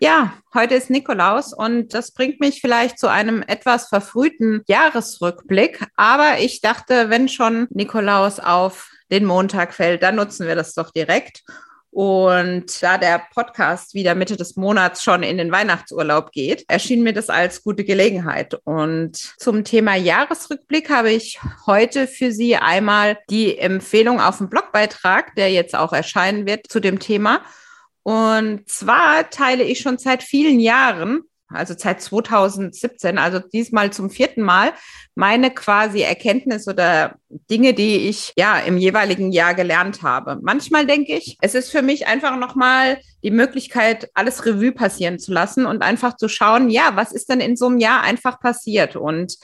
Ja, heute ist Nikolaus und das bringt mich vielleicht zu einem etwas verfrühten Jahresrückblick. Aber ich dachte, wenn schon Nikolaus auf den Montag fällt, dann nutzen wir das doch direkt. Und da der Podcast wieder Mitte des Monats schon in den Weihnachtsurlaub geht, erschien mir das als gute Gelegenheit. Und zum Thema Jahresrückblick habe ich heute für Sie einmal die Empfehlung auf dem Blogbeitrag, der jetzt auch erscheinen wird zu dem Thema. Und zwar teile ich schon seit vielen Jahren, also seit 2017, also diesmal zum vierten Mal, meine quasi Erkenntnis oder Dinge, die ich ja im jeweiligen Jahr gelernt habe. Manchmal denke ich, es ist für mich einfach nochmal die Möglichkeit, alles Revue passieren zu lassen und einfach zu schauen, ja, was ist denn in so einem Jahr einfach passiert? Und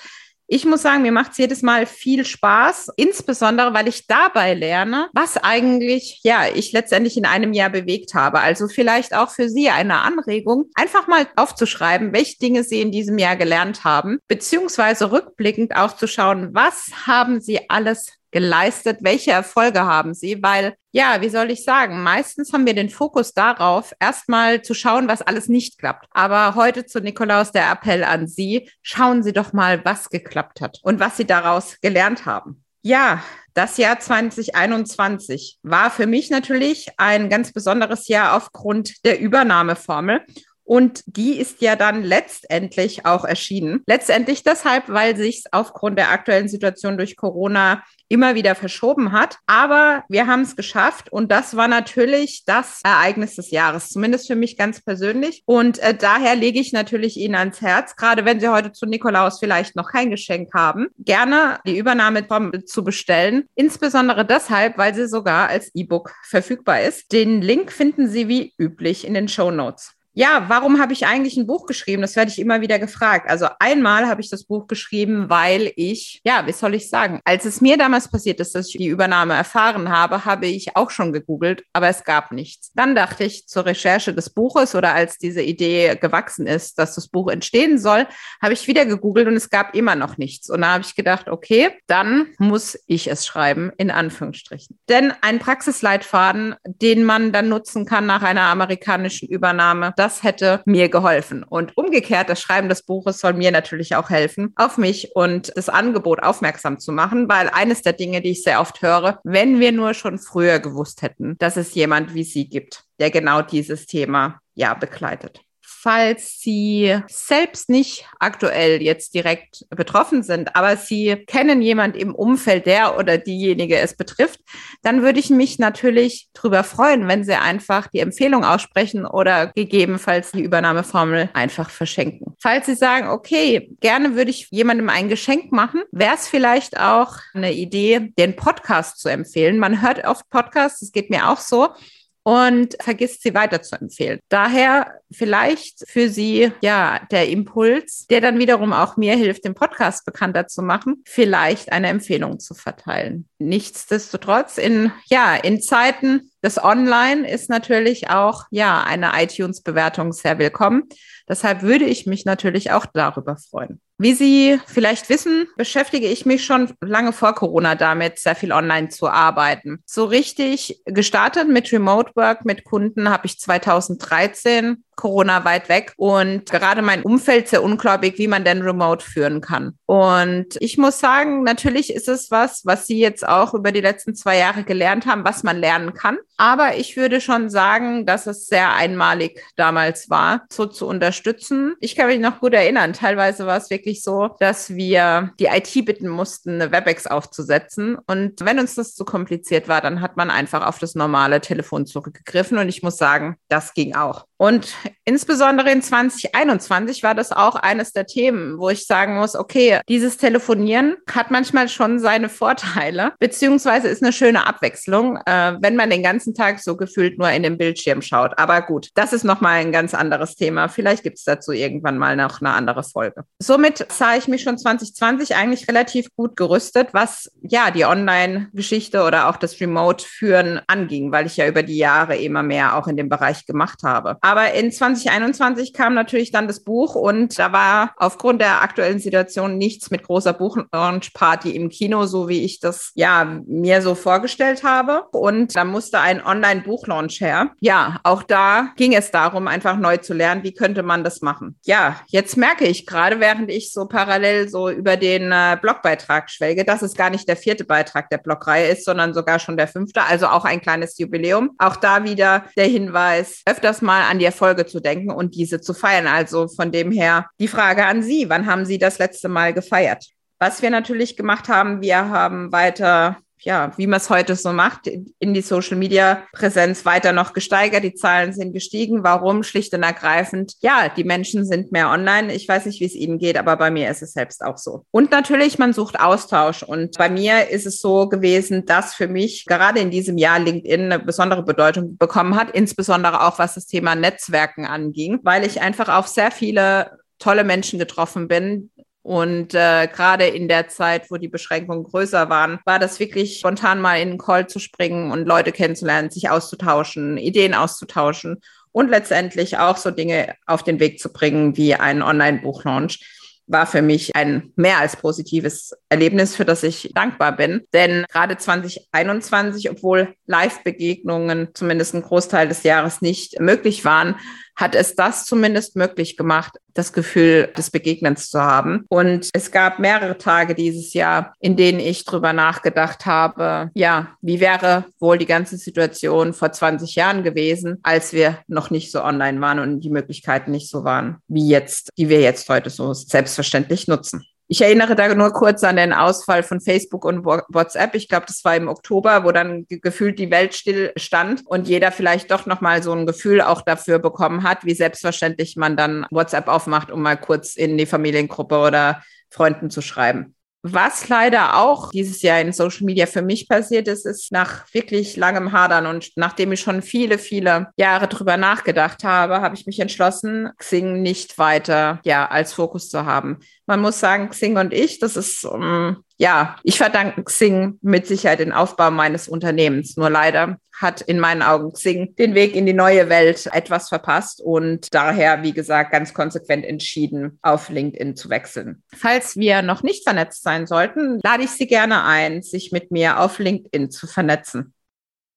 ich muss sagen, mir macht es jedes Mal viel Spaß, insbesondere weil ich dabei lerne, was eigentlich, ja, ich letztendlich in einem Jahr bewegt habe. Also vielleicht auch für Sie eine Anregung, einfach mal aufzuschreiben, welche Dinge Sie in diesem Jahr gelernt haben, beziehungsweise rückblickend auch zu schauen, was haben Sie alles geleistet? Welche Erfolge haben sie? Weil, ja, wie soll ich sagen, meistens haben wir den Fokus darauf, erstmal zu schauen, was alles nicht klappt. Aber heute zu Nikolaus der Appell an Sie, schauen Sie doch mal, was geklappt hat und was Sie daraus gelernt haben. Ja, das Jahr 2021 war für mich natürlich ein ganz besonderes Jahr aufgrund der Übernahmeformel. Und die ist ja dann letztendlich auch erschienen. Letztendlich deshalb, weil sich aufgrund der aktuellen Situation durch Corona immer wieder verschoben hat. Aber wir haben es geschafft und das war natürlich das Ereignis des Jahres, zumindest für mich ganz persönlich. Und äh, daher lege ich natürlich Ihnen ans Herz, gerade wenn Sie heute zu Nikolaus vielleicht noch kein Geschenk haben, gerne die Übernahme zu bestellen. Insbesondere deshalb, weil sie sogar als E-Book verfügbar ist. Den Link finden Sie wie üblich in den Show Notes ja, warum habe ich eigentlich ein Buch geschrieben? Das werde ich immer wieder gefragt. Also einmal habe ich das Buch geschrieben, weil ich, ja, wie soll ich sagen, als es mir damals passiert ist, dass ich die Übernahme erfahren habe, habe ich auch schon gegoogelt, aber es gab nichts. Dann dachte ich zur Recherche des Buches oder als diese Idee gewachsen ist, dass das Buch entstehen soll, habe ich wieder gegoogelt und es gab immer noch nichts. Und da habe ich gedacht, okay, dann muss ich es schreiben, in Anführungsstrichen. Denn ein Praxisleitfaden, den man dann nutzen kann nach einer amerikanischen Übernahme, das hätte mir geholfen. Und umgekehrt, das Schreiben des Buches soll mir natürlich auch helfen, auf mich und das Angebot aufmerksam zu machen, weil eines der Dinge, die ich sehr oft höre, wenn wir nur schon früher gewusst hätten, dass es jemand wie Sie gibt, der genau dieses Thema ja begleitet falls Sie selbst nicht aktuell jetzt direkt betroffen sind, aber Sie kennen jemand im Umfeld, der oder diejenige es betrifft, dann würde ich mich natürlich darüber freuen, wenn Sie einfach die Empfehlung aussprechen oder gegebenenfalls die Übernahmeformel einfach verschenken. Falls Sie sagen, okay, gerne würde ich jemandem ein Geschenk machen, wäre es vielleicht auch eine Idee, den Podcast zu empfehlen. Man hört oft Podcasts, das geht mir auch so und vergisst sie weiter zu empfehlen. Daher vielleicht für Sie ja der Impuls, der dann wiederum auch mir hilft, den Podcast bekannter zu machen, vielleicht eine Empfehlung zu verteilen. Nichtsdestotrotz in ja in Zeiten des Online ist natürlich auch ja eine iTunes Bewertung sehr willkommen. Deshalb würde ich mich natürlich auch darüber freuen. Wie Sie vielleicht wissen, beschäftige ich mich schon lange vor Corona damit, sehr viel online zu arbeiten. So richtig gestartet mit Remote Work mit Kunden habe ich 2013 Corona weit weg und gerade mein Umfeld sehr unglaublich, wie man denn remote führen kann. Und ich muss sagen, natürlich ist es was, was Sie jetzt auch über die letzten zwei Jahre gelernt haben, was man lernen kann. Aber ich würde schon sagen, dass es sehr einmalig damals war, so zu unterstützen. Ich kann mich noch gut erinnern, teilweise war es wirklich so, dass wir die IT bitten mussten, eine WebEx aufzusetzen. Und wenn uns das zu kompliziert war, dann hat man einfach auf das normale Telefon zurückgegriffen. Und ich muss sagen, das ging auch. Und insbesondere in 2021 war das auch eines der Themen, wo ich sagen muss, okay, dieses Telefonieren hat manchmal schon seine Vorteile, beziehungsweise ist eine schöne Abwechslung, äh, wenn man den ganzen Tag so gefühlt nur in den Bildschirm schaut. Aber gut, das ist nochmal ein ganz anderes Thema. Vielleicht gibt es dazu irgendwann mal noch eine andere Folge. Somit sah ich mich schon 2020 eigentlich relativ gut gerüstet, was ja die Online-Geschichte oder auch das Remote-Führen anging, weil ich ja über die Jahre immer mehr auch in dem Bereich gemacht habe. Aber in 2021 kam natürlich dann das Buch und da war aufgrund der aktuellen Situation nichts mit großer Buchlaunch-Party im Kino, so wie ich das ja mir so vorgestellt habe. Und da musste ein Online-Buchlaunch her. Ja, auch da ging es darum, einfach neu zu lernen, wie könnte man das machen. Ja, jetzt merke ich gerade, während ich so parallel so über den äh, Blogbeitrag schwelge, dass es gar nicht der vierte Beitrag der Blogreihe ist, sondern sogar schon der fünfte, also auch ein kleines Jubiläum. Auch da wieder der Hinweis, öfters mal an die Erfolge zu denken und diese zu feiern. Also von dem her die Frage an Sie, wann haben Sie das letzte Mal gefeiert? Was wir natürlich gemacht haben, wir haben weiter ja, wie man es heute so macht, in die Social Media Präsenz weiter noch gesteigert. Die Zahlen sind gestiegen. Warum? Schlicht und ergreifend. Ja, die Menschen sind mehr online. Ich weiß nicht, wie es Ihnen geht, aber bei mir ist es selbst auch so. Und natürlich, man sucht Austausch. Und bei mir ist es so gewesen, dass für mich gerade in diesem Jahr LinkedIn eine besondere Bedeutung bekommen hat, insbesondere auch was das Thema Netzwerken anging, weil ich einfach auf sehr viele tolle Menschen getroffen bin, und äh, gerade in der Zeit, wo die Beschränkungen größer waren, war das wirklich spontan mal in einen Call zu springen und Leute kennenzulernen, sich auszutauschen, Ideen auszutauschen und letztendlich auch so Dinge auf den Weg zu bringen wie ein Online-Buchlaunch war für mich ein mehr als positives Erlebnis, für das ich dankbar bin. Denn gerade 2021, obwohl Live-Begegnungen zumindest einen Großteil des Jahres nicht möglich waren, hat es das zumindest möglich gemacht, das Gefühl des Begegnens zu haben. Und es gab mehrere Tage dieses Jahr, in denen ich drüber nachgedacht habe, ja, wie wäre wohl die ganze Situation vor 20 Jahren gewesen, als wir noch nicht so online waren und die Möglichkeiten nicht so waren, wie jetzt, die wir jetzt heute so selbstverständlich nutzen. Ich erinnere da nur kurz an den Ausfall von Facebook und WhatsApp. Ich glaube, das war im Oktober, wo dann gefühlt die Welt still stand und jeder vielleicht doch nochmal so ein Gefühl auch dafür bekommen hat, wie selbstverständlich man dann WhatsApp aufmacht, um mal kurz in die Familiengruppe oder Freunden zu schreiben. Was leider auch dieses Jahr in Social Media für mich passiert ist, ist nach wirklich langem Hadern und nachdem ich schon viele, viele Jahre drüber nachgedacht habe, habe ich mich entschlossen, Xing nicht weiter ja als Fokus zu haben. Man muss sagen, Xing und ich, das ist um, ähm, ja, ich verdanke Xing mit Sicherheit den Aufbau meines Unternehmens. Nur leider hat in meinen Augen Xing den Weg in die neue Welt etwas verpasst und daher, wie gesagt, ganz konsequent entschieden, auf LinkedIn zu wechseln. Falls wir noch nicht vernetzt sein sollten, lade ich Sie gerne ein, sich mit mir auf LinkedIn zu vernetzen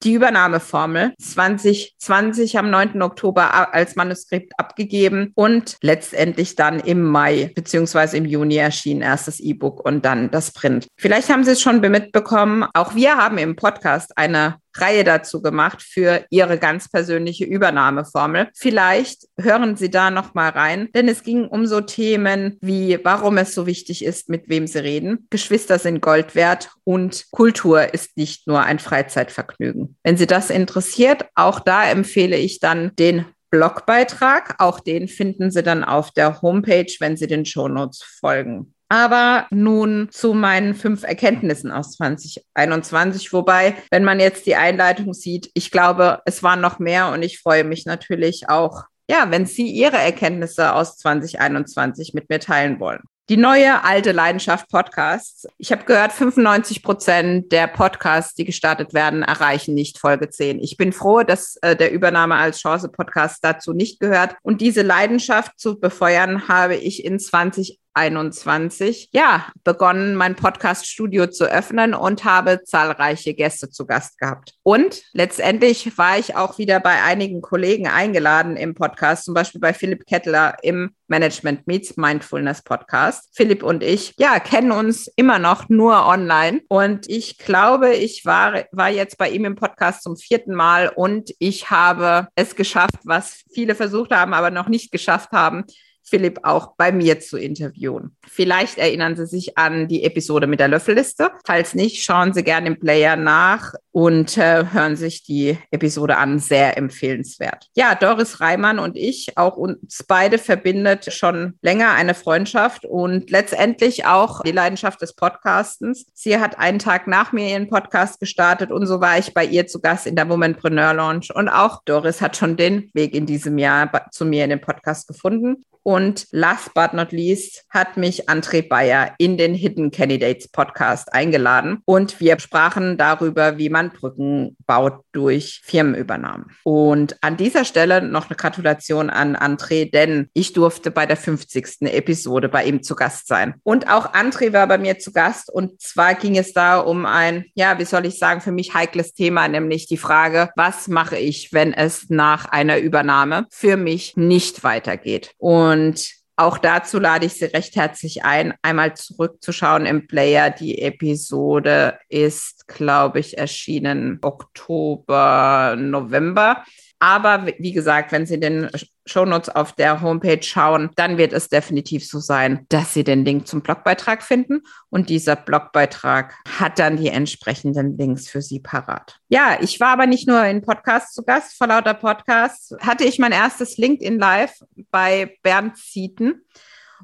die Übernahmeformel 2020 am 9. Oktober als Manuskript abgegeben und letztendlich dann im Mai beziehungsweise im Juni erschien erst das E-Book und dann das Print. Vielleicht haben Sie es schon mitbekommen. Auch wir haben im Podcast eine Reihe dazu gemacht für Ihre ganz persönliche Übernahmeformel. Vielleicht hören Sie da noch mal rein, denn es ging um so Themen wie, warum es so wichtig ist, mit wem Sie reden. Geschwister sind Gold wert und Kultur ist nicht nur ein Freizeitvergnügen. Wenn Sie das interessiert, auch da empfehle ich dann den Blogbeitrag. Auch den finden Sie dann auf der Homepage, wenn Sie den Shownotes folgen. Aber nun zu meinen fünf Erkenntnissen aus 2021. Wobei, wenn man jetzt die Einleitung sieht, ich glaube, es waren noch mehr und ich freue mich natürlich auch, ja, wenn Sie Ihre Erkenntnisse aus 2021 mit mir teilen wollen. Die neue alte Leidenschaft Podcasts. Ich habe gehört, 95 Prozent der Podcasts, die gestartet werden, erreichen nicht Folge 10. Ich bin froh, dass äh, der Übernahme als Chance Podcast dazu nicht gehört. Und diese Leidenschaft zu befeuern, habe ich in 20 2021 ja begonnen, mein Podcast-Studio zu öffnen und habe zahlreiche Gäste zu Gast gehabt. Und letztendlich war ich auch wieder bei einigen Kollegen eingeladen im Podcast, zum Beispiel bei Philipp Kettler im Management Meets Mindfulness Podcast. Philipp und ich, ja, kennen uns immer noch nur online. Und ich glaube, ich war, war jetzt bei ihm im Podcast zum vierten Mal und ich habe es geschafft, was viele versucht haben, aber noch nicht geschafft haben, Philipp auch bei mir zu interviewen. Vielleicht erinnern Sie sich an die Episode mit der Löffelliste. Falls nicht, schauen Sie gerne im Player nach und äh, hören sich die Episode an. Sehr empfehlenswert. Ja, Doris Reimann und ich, auch uns beide verbindet schon länger eine Freundschaft und letztendlich auch die Leidenschaft des Podcastens. Sie hat einen Tag nach mir ihren Podcast gestartet und so war ich bei ihr zu Gast in der Womanpreneur Launch. Und auch Doris hat schon den Weg in diesem Jahr zu mir in den Podcast gefunden. Und last but not least hat mich André Bayer in den Hidden Candidates Podcast eingeladen. Und wir sprachen darüber, wie man Brücken baut durch Firmenübernahmen. Und an dieser Stelle noch eine Gratulation an André, denn ich durfte bei der 50. Episode bei ihm zu Gast sein. Und auch André war bei mir zu Gast. Und zwar ging es da um ein, ja, wie soll ich sagen, für mich heikles Thema, nämlich die Frage, was mache ich, wenn es nach einer Übernahme für mich nicht weitergeht? Und und auch dazu lade ich Sie recht herzlich ein, einmal zurückzuschauen im Player. Die Episode ist, glaube ich, erschienen Oktober, November. Aber wie gesagt, wenn Sie den Shownotes auf der Homepage schauen, dann wird es definitiv so sein, dass Sie den Link zum Blogbeitrag finden und dieser Blogbeitrag hat dann die entsprechenden Links für Sie parat. Ja, ich war aber nicht nur in Podcasts zu Gast, vor lauter Podcasts hatte ich mein erstes LinkedIn Live bei Bernd Zieten.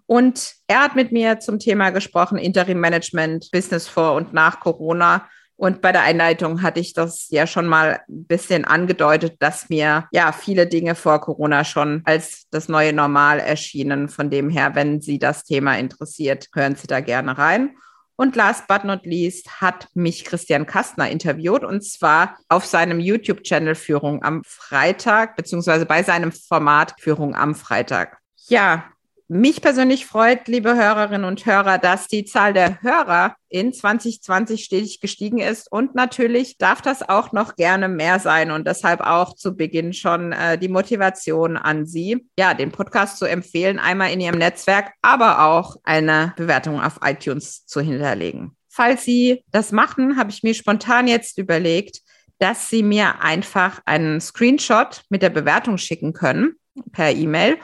Und er hat mit mir zum Thema gesprochen, Interim Management, Business vor und nach Corona und bei der Einleitung hatte ich das ja schon mal ein bisschen angedeutet, dass mir ja viele Dinge vor Corona schon als das neue Normal erschienen. Von dem her, wenn Sie das Thema interessiert, hören Sie da gerne rein. Und last but not least hat mich Christian Kastner interviewt und zwar auf seinem YouTube-Channel Führung am Freitag, beziehungsweise bei seinem Format Führung am Freitag. Ja, mich persönlich freut, liebe Hörerinnen und Hörer, dass die Zahl der Hörer in 2020 stetig gestiegen ist. Und natürlich darf das auch noch gerne mehr sein. Und deshalb auch zu Beginn schon äh, die Motivation an Sie, ja, den Podcast zu empfehlen, einmal in Ihrem Netzwerk, aber auch eine Bewertung auf iTunes zu hinterlegen. Falls Sie das machen, habe ich mir spontan jetzt überlegt, dass Sie mir einfach einen Screenshot mit der Bewertung schicken können per E-Mail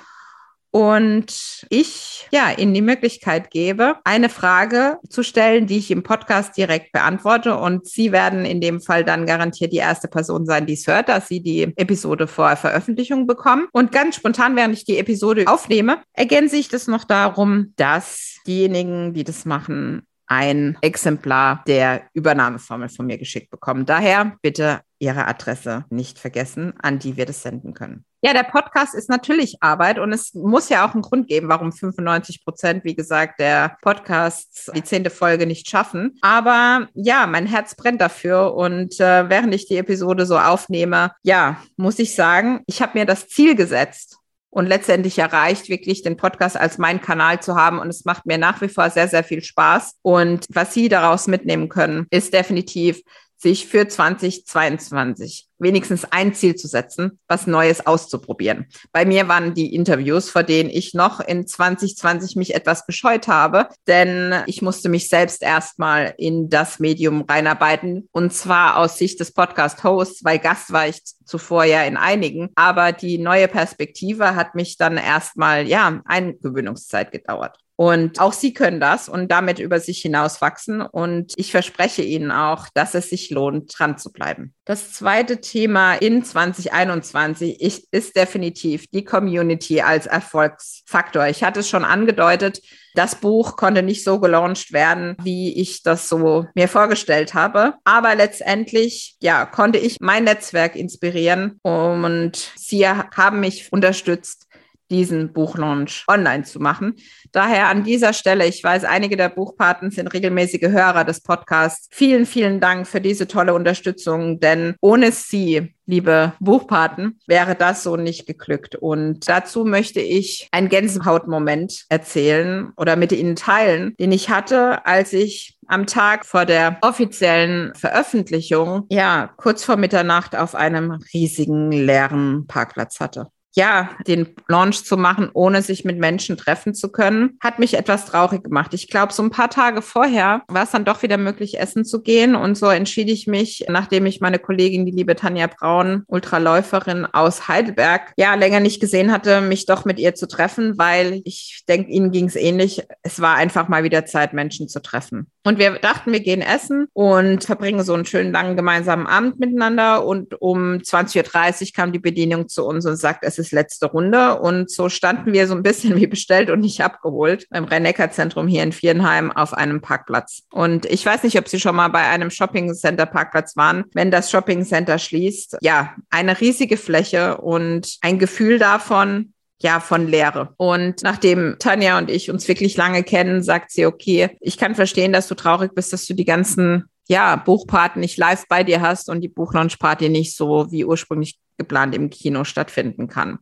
und ich ja Ihnen die Möglichkeit gebe, eine Frage zu stellen, die ich im Podcast direkt beantworte. Und Sie werden in dem Fall dann garantiert die erste Person sein, die es hört, dass Sie die Episode vor Veröffentlichung bekommen. Und ganz spontan, während ich die Episode aufnehme, ergänze ich das noch darum, dass diejenigen, die das machen, ein Exemplar der Übernahmeformel von mir geschickt bekommen. Daher bitte Ihre Adresse nicht vergessen, an die wir das senden können. Ja, der Podcast ist natürlich Arbeit und es muss ja auch einen Grund geben, warum 95 Prozent, wie gesagt, der Podcasts die zehnte Folge nicht schaffen. Aber ja, mein Herz brennt dafür und äh, während ich die Episode so aufnehme, ja, muss ich sagen, ich habe mir das Ziel gesetzt und letztendlich erreicht, wirklich den Podcast als mein Kanal zu haben. Und es macht mir nach wie vor sehr, sehr viel Spaß. Und was Sie daraus mitnehmen können, ist definitiv, sich für 2022 wenigstens ein Ziel zu setzen, was Neues auszuprobieren. Bei mir waren die Interviews, vor denen ich noch in 2020 mich etwas gescheut habe, denn ich musste mich selbst erstmal in das Medium reinarbeiten und zwar aus Sicht des Podcast-Hosts, weil Gast war ich zuvor ja in einigen, aber die neue Perspektive hat mich dann erstmal, ja, Eingewöhnungszeit gedauert. Und auch Sie können das und damit über sich hinaus wachsen. Und ich verspreche Ihnen auch, dass es sich lohnt, dran zu bleiben. Das zweite Thema in 2021 ist definitiv die Community als Erfolgsfaktor. Ich hatte es schon angedeutet, das Buch konnte nicht so gelauncht werden, wie ich das so mir vorgestellt habe. Aber letztendlich, ja, konnte ich mein Netzwerk inspirieren und sie haben mich unterstützt, diesen Buchlaunch online zu machen. Daher an dieser Stelle, ich weiß, einige der Buchpaten sind regelmäßige Hörer des Podcasts. Vielen, vielen Dank für diese tolle Unterstützung, denn ohne Sie, liebe Buchpaten, wäre das so nicht geglückt. Und dazu möchte ich einen Gänsehautmoment erzählen oder mit Ihnen teilen, den ich hatte, als ich am Tag vor der offiziellen Veröffentlichung, ja, kurz vor Mitternacht auf einem riesigen leeren Parkplatz hatte. Ja, den Launch zu machen, ohne sich mit Menschen treffen zu können, hat mich etwas traurig gemacht. Ich glaube, so ein paar Tage vorher war es dann doch wieder möglich, essen zu gehen. Und so entschied ich mich, nachdem ich meine Kollegin, die liebe Tanja Braun, Ultraläuferin aus Heidelberg, ja, länger nicht gesehen hatte, mich doch mit ihr zu treffen, weil ich denke, Ihnen ging es ähnlich. Es war einfach mal wieder Zeit, Menschen zu treffen. Und wir dachten, wir gehen essen und verbringen so einen schönen langen gemeinsamen Abend miteinander. Und um 20.30 Uhr kam die Bedienung zu uns und sagt, es ist letzte Runde. Und so standen wir so ein bisschen wie bestellt und nicht abgeholt beim Rhein-Neckar-Zentrum hier in Vierenheim auf einem Parkplatz. Und ich weiß nicht, ob Sie schon mal bei einem Shopping-Center-Parkplatz waren. Wenn das Shopping-Center schließt, ja, eine riesige Fläche und ein Gefühl davon, ja, von Leere. Und nachdem Tanja und ich uns wirklich lange kennen, sagt sie, okay, ich kann verstehen, dass du traurig bist, dass du die ganzen ja, Buchparten nicht live bei dir hast und die Buchlaunch-Party nicht so wie ursprünglich geplant im Kino stattfinden kann.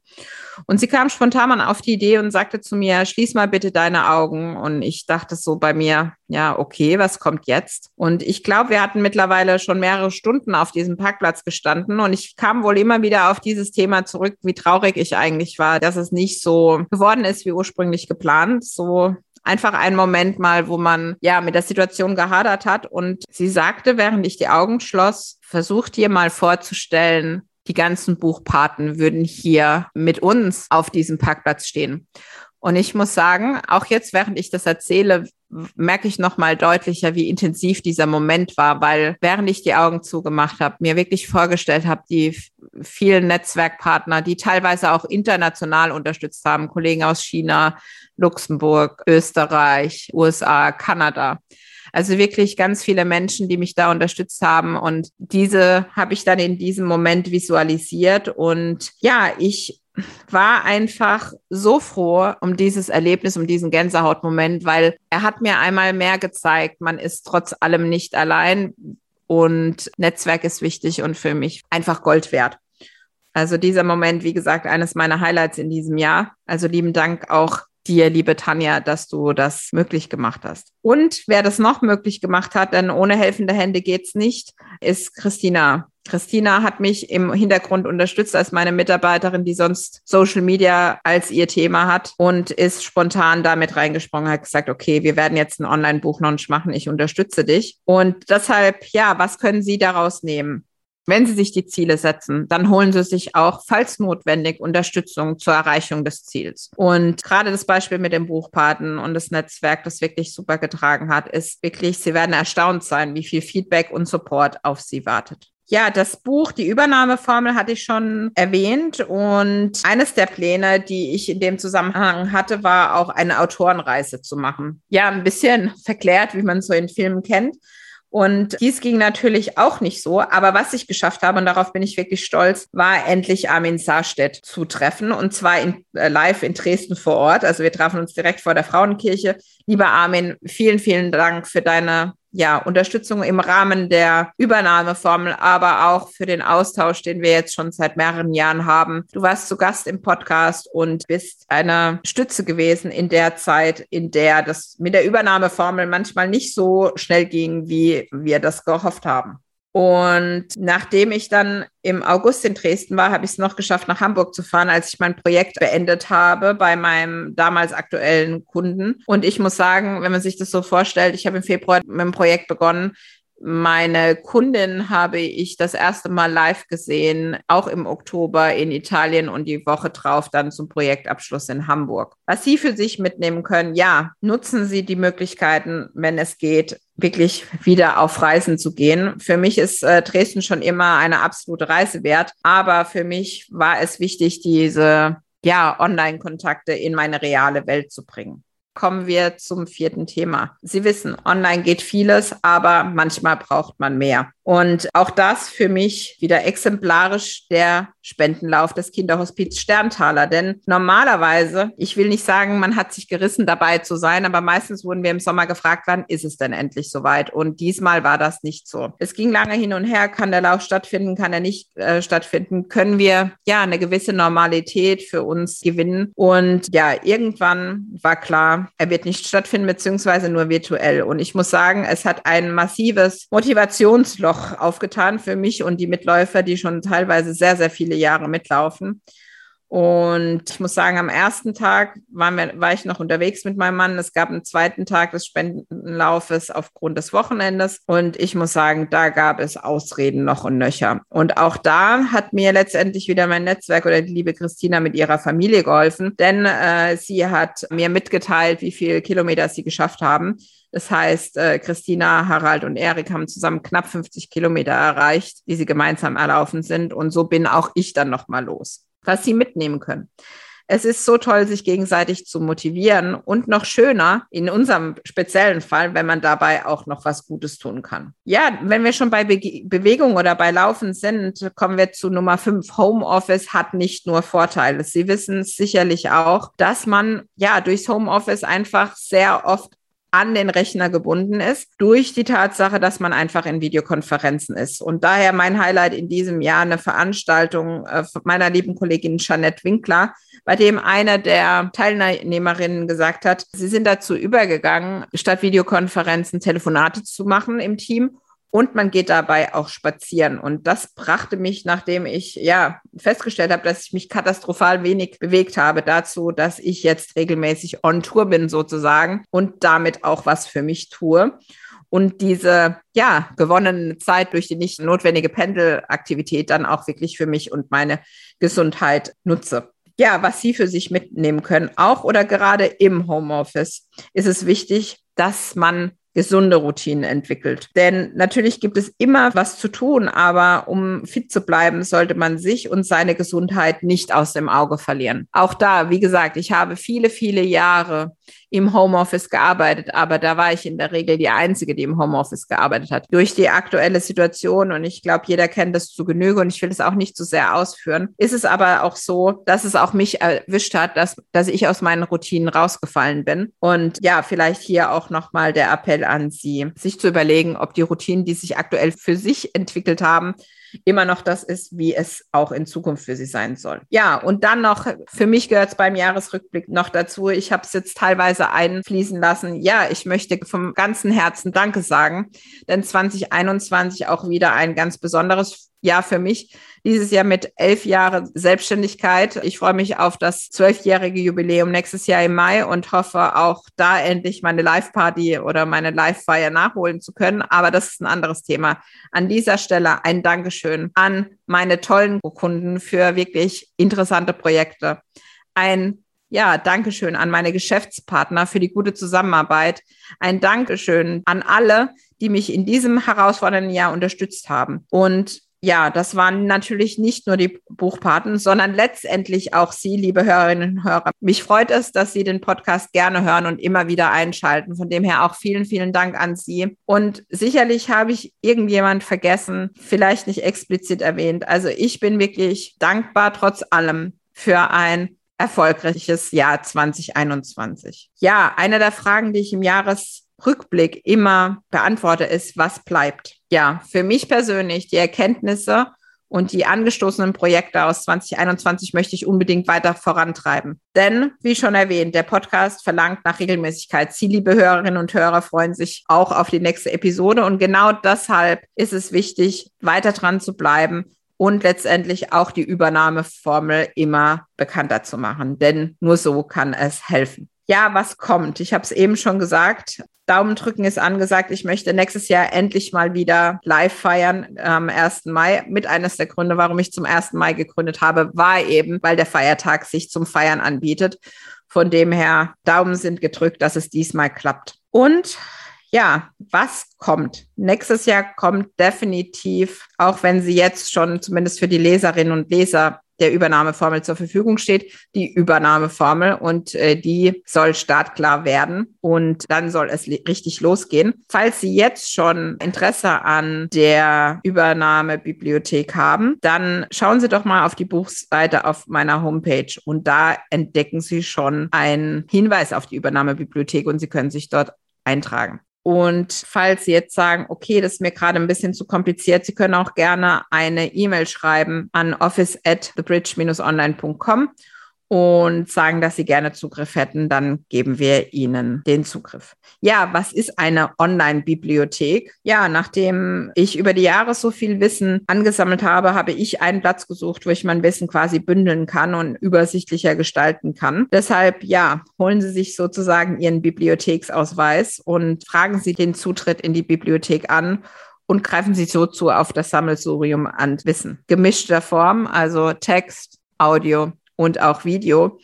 Und sie kam spontan auf die Idee und sagte zu mir, schließ mal bitte deine Augen. Und ich dachte so bei mir, ja, okay, was kommt jetzt? Und ich glaube, wir hatten mittlerweile schon mehrere Stunden auf diesem Parkplatz gestanden und ich kam wohl immer wieder auf dieses Thema zurück, wie traurig ich eigentlich war, dass es nicht so geworden ist wie ursprünglich geplant. So einfach einen Moment mal, wo man ja mit der Situation gehadert hat. Und sie sagte, während ich die Augen schloss, versuch dir mal vorzustellen, die ganzen Buchpaten würden hier mit uns auf diesem Parkplatz stehen. Und ich muss sagen, auch jetzt, während ich das erzähle, merke ich noch mal deutlicher, wie intensiv dieser Moment war, weil während ich die Augen zugemacht habe, mir wirklich vorgestellt habe, die vielen Netzwerkpartner, die teilweise auch international unterstützt haben, Kollegen aus China, Luxemburg, Österreich, USA, Kanada. Also wirklich ganz viele Menschen, die mich da unterstützt haben. Und diese habe ich dann in diesem Moment visualisiert. Und ja, ich war einfach so froh um dieses Erlebnis, um diesen Gänsehautmoment, weil er hat mir einmal mehr gezeigt, man ist trotz allem nicht allein und Netzwerk ist wichtig und für mich einfach Gold wert. Also dieser Moment, wie gesagt, eines meiner Highlights in diesem Jahr. Also lieben Dank auch dir, liebe Tanja, dass du das möglich gemacht hast. Und wer das noch möglich gemacht hat, denn ohne helfende Hände geht's nicht, ist Christina. Christina hat mich im Hintergrund unterstützt als meine Mitarbeiterin, die sonst Social Media als ihr Thema hat und ist spontan damit reingesprungen, hat gesagt, okay, wir werden jetzt einen Online-Buchlaunch machen, ich unterstütze dich. Und deshalb, ja, was können Sie daraus nehmen? Wenn Sie sich die Ziele setzen, dann holen Sie sich auch, falls notwendig, Unterstützung zur Erreichung des Ziels. Und gerade das Beispiel mit dem Buchpaten und das Netzwerk, das wirklich super getragen hat, ist wirklich, Sie werden erstaunt sein, wie viel Feedback und Support auf Sie wartet. Ja, das Buch, die Übernahmeformel hatte ich schon erwähnt und eines der Pläne, die ich in dem Zusammenhang hatte, war auch eine Autorenreise zu machen. Ja, ein bisschen verklärt, wie man so in Filmen kennt. Und dies ging natürlich auch nicht so. Aber was ich geschafft habe, und darauf bin ich wirklich stolz, war endlich Armin Saarstedt zu treffen. Und zwar in, äh, live in Dresden vor Ort. Also wir trafen uns direkt vor der Frauenkirche. Lieber Armin, vielen, vielen Dank für deine ja, Unterstützung im Rahmen der Übernahmeformel, aber auch für den Austausch, den wir jetzt schon seit mehreren Jahren haben. Du warst zu Gast im Podcast und bist eine Stütze gewesen in der Zeit, in der das mit der Übernahmeformel manchmal nicht so schnell ging, wie wir das gehofft haben. Und nachdem ich dann im August in Dresden war, habe ich es noch geschafft, nach Hamburg zu fahren, als ich mein Projekt beendet habe bei meinem damals aktuellen Kunden. Und ich muss sagen, wenn man sich das so vorstellt, ich habe im Februar mit dem Projekt begonnen. Meine Kundin habe ich das erste Mal live gesehen, auch im Oktober in Italien und die Woche drauf dann zum Projektabschluss in Hamburg. Was Sie für sich mitnehmen können, ja, nutzen Sie die Möglichkeiten, wenn es geht, wirklich wieder auf Reisen zu gehen. Für mich ist äh, Dresden schon immer eine absolute Reise wert, aber für mich war es wichtig, diese ja, Online-Kontakte in meine reale Welt zu bringen kommen wir zum vierten Thema. Sie wissen, online geht vieles, aber manchmal braucht man mehr. Und auch das für mich wieder exemplarisch der Spendenlauf des Kinderhospiz Sterntaler. Denn normalerweise, ich will nicht sagen, man hat sich gerissen, dabei zu sein, aber meistens wurden wir im Sommer gefragt, wann ist es denn endlich soweit? Und diesmal war das nicht so. Es ging lange hin und her, kann der Lauf stattfinden, kann er nicht äh, stattfinden? Können wir ja eine gewisse Normalität für uns gewinnen? Und ja, irgendwann war klar, er wird nicht stattfinden, beziehungsweise nur virtuell. Und ich muss sagen, es hat ein massives Motivationsloch noch aufgetan für mich und die Mitläufer, die schon teilweise sehr, sehr viele Jahre mitlaufen. Und ich muss sagen, am ersten Tag wir, war ich noch unterwegs mit meinem Mann. Es gab einen zweiten Tag des Spendenlaufes aufgrund des Wochenendes. Und ich muss sagen, da gab es Ausreden noch und nöcher. Und auch da hat mir letztendlich wieder mein Netzwerk oder die liebe Christina mit ihrer Familie geholfen, denn äh, sie hat mir mitgeteilt, wie viele Kilometer sie geschafft haben. Das heißt, äh, Christina, Harald und Erik haben zusammen knapp 50 Kilometer erreicht, die sie gemeinsam erlaufen sind. Und so bin auch ich dann nochmal los, was sie mitnehmen können. Es ist so toll, sich gegenseitig zu motivieren und noch schöner in unserem speziellen Fall, wenn man dabei auch noch was Gutes tun kann. Ja, wenn wir schon bei Be Bewegung oder bei Laufen sind, kommen wir zu Nummer fünf. Homeoffice hat nicht nur Vorteile. Sie wissen sicherlich auch, dass man ja durchs Homeoffice einfach sehr oft an den Rechner gebunden ist, durch die Tatsache, dass man einfach in Videokonferenzen ist. Und daher mein Highlight in diesem Jahr eine Veranstaltung äh, meiner lieben Kollegin Jeanette Winkler, bei dem eine der Teilnehmerinnen gesagt hat, sie sind dazu übergegangen, statt Videokonferenzen Telefonate zu machen im Team und man geht dabei auch spazieren. Und das brachte mich, nachdem ich ja festgestellt habe, dass ich mich katastrophal wenig bewegt habe, dazu, dass ich jetzt regelmäßig on Tour bin sozusagen und damit auch was für mich tue. Und diese ja gewonnene Zeit durch die nicht notwendige Pendelaktivität dann auch wirklich für mich und meine Gesundheit nutze ja, was Sie für sich mitnehmen können, auch oder gerade im Homeoffice, ist es wichtig, dass man gesunde Routinen entwickelt. Denn natürlich gibt es immer was zu tun, aber um fit zu bleiben, sollte man sich und seine Gesundheit nicht aus dem Auge verlieren. Auch da, wie gesagt, ich habe viele, viele Jahre im Homeoffice gearbeitet, aber da war ich in der Regel die Einzige, die im Homeoffice gearbeitet hat. Durch die aktuelle Situation, und ich glaube, jeder kennt das zu Genüge und ich will es auch nicht zu so sehr ausführen, ist es aber auch so, dass es auch mich erwischt hat, dass, dass ich aus meinen Routinen rausgefallen bin. Und ja, vielleicht hier auch nochmal der Appell an Sie, sich zu überlegen, ob die Routinen, die sich aktuell für sich entwickelt haben, immer noch das ist, wie es auch in Zukunft für sie sein soll. Ja, und dann noch, für mich gehört es beim Jahresrückblick noch dazu, ich habe es jetzt teilweise einfließen lassen. Ja, ich möchte vom ganzen Herzen Danke sagen, denn 2021 auch wieder ein ganz besonderes Jahr für mich. Dieses Jahr mit elf Jahren Selbstständigkeit. Ich freue mich auf das zwölfjährige Jubiläum nächstes Jahr im Mai und hoffe auch da endlich meine Live-Party oder meine Live-Feier nachholen zu können. Aber das ist ein anderes Thema. An dieser Stelle ein Dankeschön an meine tollen Kunden für wirklich interessante Projekte. Ein ja, Dankeschön an meine Geschäftspartner für die gute Zusammenarbeit. Ein Dankeschön an alle, die mich in diesem herausfordernden Jahr unterstützt haben. Und ja, das waren natürlich nicht nur die Buchpaten, sondern letztendlich auch Sie, liebe Hörerinnen und Hörer. Mich freut es, dass Sie den Podcast gerne hören und immer wieder einschalten. Von dem her auch vielen, vielen Dank an Sie. Und sicherlich habe ich irgendjemand vergessen, vielleicht nicht explizit erwähnt. Also ich bin wirklich dankbar trotz allem für ein erfolgreiches Jahr 2021. Ja, eine der Fragen, die ich im Jahresrückblick immer beantworte, ist, was bleibt? ja, für mich persönlich die Erkenntnisse und die angestoßenen Projekte aus 2021 möchte ich unbedingt weiter vorantreiben. Denn, wie schon erwähnt, der Podcast verlangt nach Regelmäßigkeit. Sie, liebe Hörerinnen und Hörer, freuen sich auch auf die nächste Episode. Und genau deshalb ist es wichtig, weiter dran zu bleiben und letztendlich auch die Übernahmeformel immer bekannter zu machen. Denn nur so kann es helfen. Ja, was kommt? Ich habe es eben schon gesagt. Daumen drücken ist angesagt. Ich möchte nächstes Jahr endlich mal wieder live feiern am 1. Mai. Mit eines der Gründe, warum ich zum 1. Mai gegründet habe, war eben, weil der Feiertag sich zum Feiern anbietet. Von dem her, Daumen sind gedrückt, dass es diesmal klappt. Und ja, was kommt? Nächstes Jahr kommt definitiv, auch wenn sie jetzt schon zumindest für die Leserinnen und Leser der Übernahmeformel zur Verfügung steht, die Übernahmeformel und äh, die soll startklar werden und dann soll es richtig losgehen. Falls Sie jetzt schon Interesse an der Übernahmebibliothek haben, dann schauen Sie doch mal auf die Buchseite auf meiner Homepage und da entdecken Sie schon einen Hinweis auf die Übernahmebibliothek und Sie können sich dort eintragen. Und falls Sie jetzt sagen, okay, das ist mir gerade ein bisschen zu kompliziert, Sie können auch gerne eine E-Mail schreiben an office at thebridge-online.com und sagen, dass sie gerne Zugriff hätten, dann geben wir ihnen den Zugriff. Ja, was ist eine Online-Bibliothek? Ja, nachdem ich über die Jahre so viel Wissen angesammelt habe, habe ich einen Platz gesucht, wo ich mein Wissen quasi bündeln kann und übersichtlicher gestalten kann. Deshalb, ja, holen Sie sich sozusagen Ihren Bibliotheksausweis und fragen Sie den Zutritt in die Bibliothek an und greifen Sie so zu auf das Sammelsurium an Wissen. Gemischter Form, also Text, Audio und auch Video.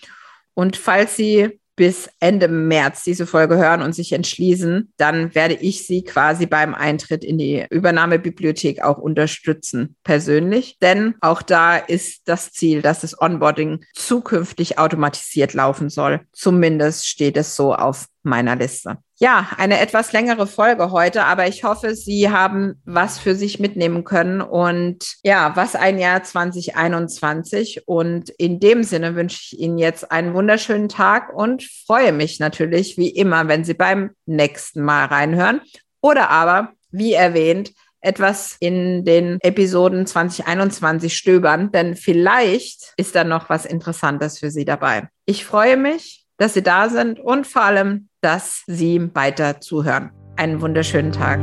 Und falls Sie bis Ende März diese Folge hören und sich entschließen, dann werde ich Sie quasi beim Eintritt in die Übernahmebibliothek auch unterstützen, persönlich. Denn auch da ist das Ziel, dass das Onboarding zukünftig automatisiert laufen soll. Zumindest steht es so auf meiner Liste. Ja, eine etwas längere Folge heute, aber ich hoffe, Sie haben was für sich mitnehmen können und ja, was ein Jahr 2021. Und in dem Sinne wünsche ich Ihnen jetzt einen wunderschönen Tag und freue mich natürlich wie immer, wenn Sie beim nächsten Mal reinhören oder aber, wie erwähnt, etwas in den Episoden 2021 stöbern, denn vielleicht ist da noch was Interessantes für Sie dabei. Ich freue mich, dass Sie da sind und vor allem, dass Sie weiter zuhören. Einen wunderschönen Tag.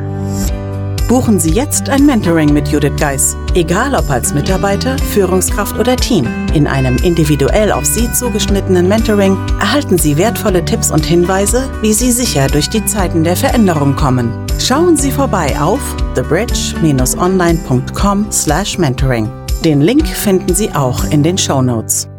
Buchen Sie jetzt ein Mentoring mit Judith Geis. Egal ob als Mitarbeiter, Führungskraft oder Team. In einem individuell auf Sie zugeschnittenen Mentoring erhalten Sie wertvolle Tipps und Hinweise, wie Sie sicher durch die Zeiten der Veränderung kommen. Schauen Sie vorbei auf thebridge-online.com/mentoring. Den Link finden Sie auch in den Show Notes.